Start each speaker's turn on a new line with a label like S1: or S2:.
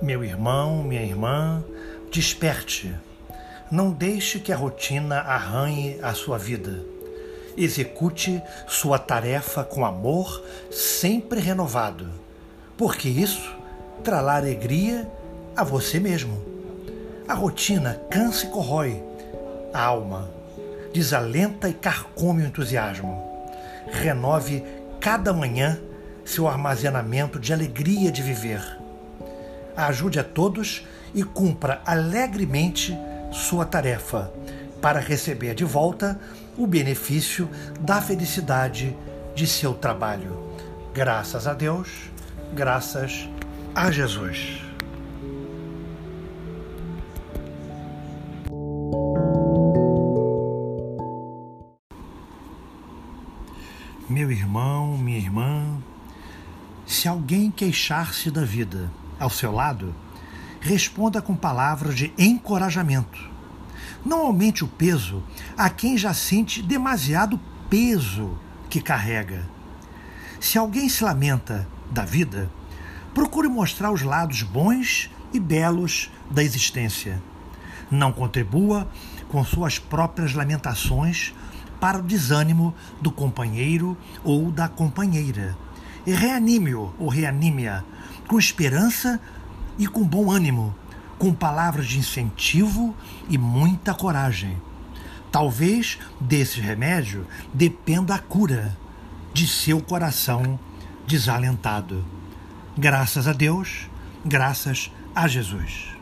S1: Meu irmão, minha irmã, desperte. Não deixe que a rotina arranhe a sua vida. Execute sua tarefa com amor sempre renovado, porque isso trará alegria a você mesmo. A rotina cansa e corrói a alma, desalenta e carcome o entusiasmo. Renove cada manhã seu armazenamento de alegria de viver. Ajude a todos e cumpra alegremente sua tarefa para receber de volta o benefício da felicidade de seu trabalho. Graças a Deus, graças a Jesus. Meu irmão, minha irmã, se alguém queixar-se da vida ao seu lado, responda com palavras de encorajamento. Não aumente o peso a quem já sente demasiado peso que carrega. Se alguém se lamenta da vida, procure mostrar os lados bons e belos da existência. Não contribua com suas próprias lamentações para o desânimo do companheiro ou da companheira e reanime-o ou reanime-a com esperança e com bom ânimo, com palavras de incentivo e muita coragem. Talvez desse remédio dependa a cura de seu coração desalentado. Graças a Deus, graças a Jesus.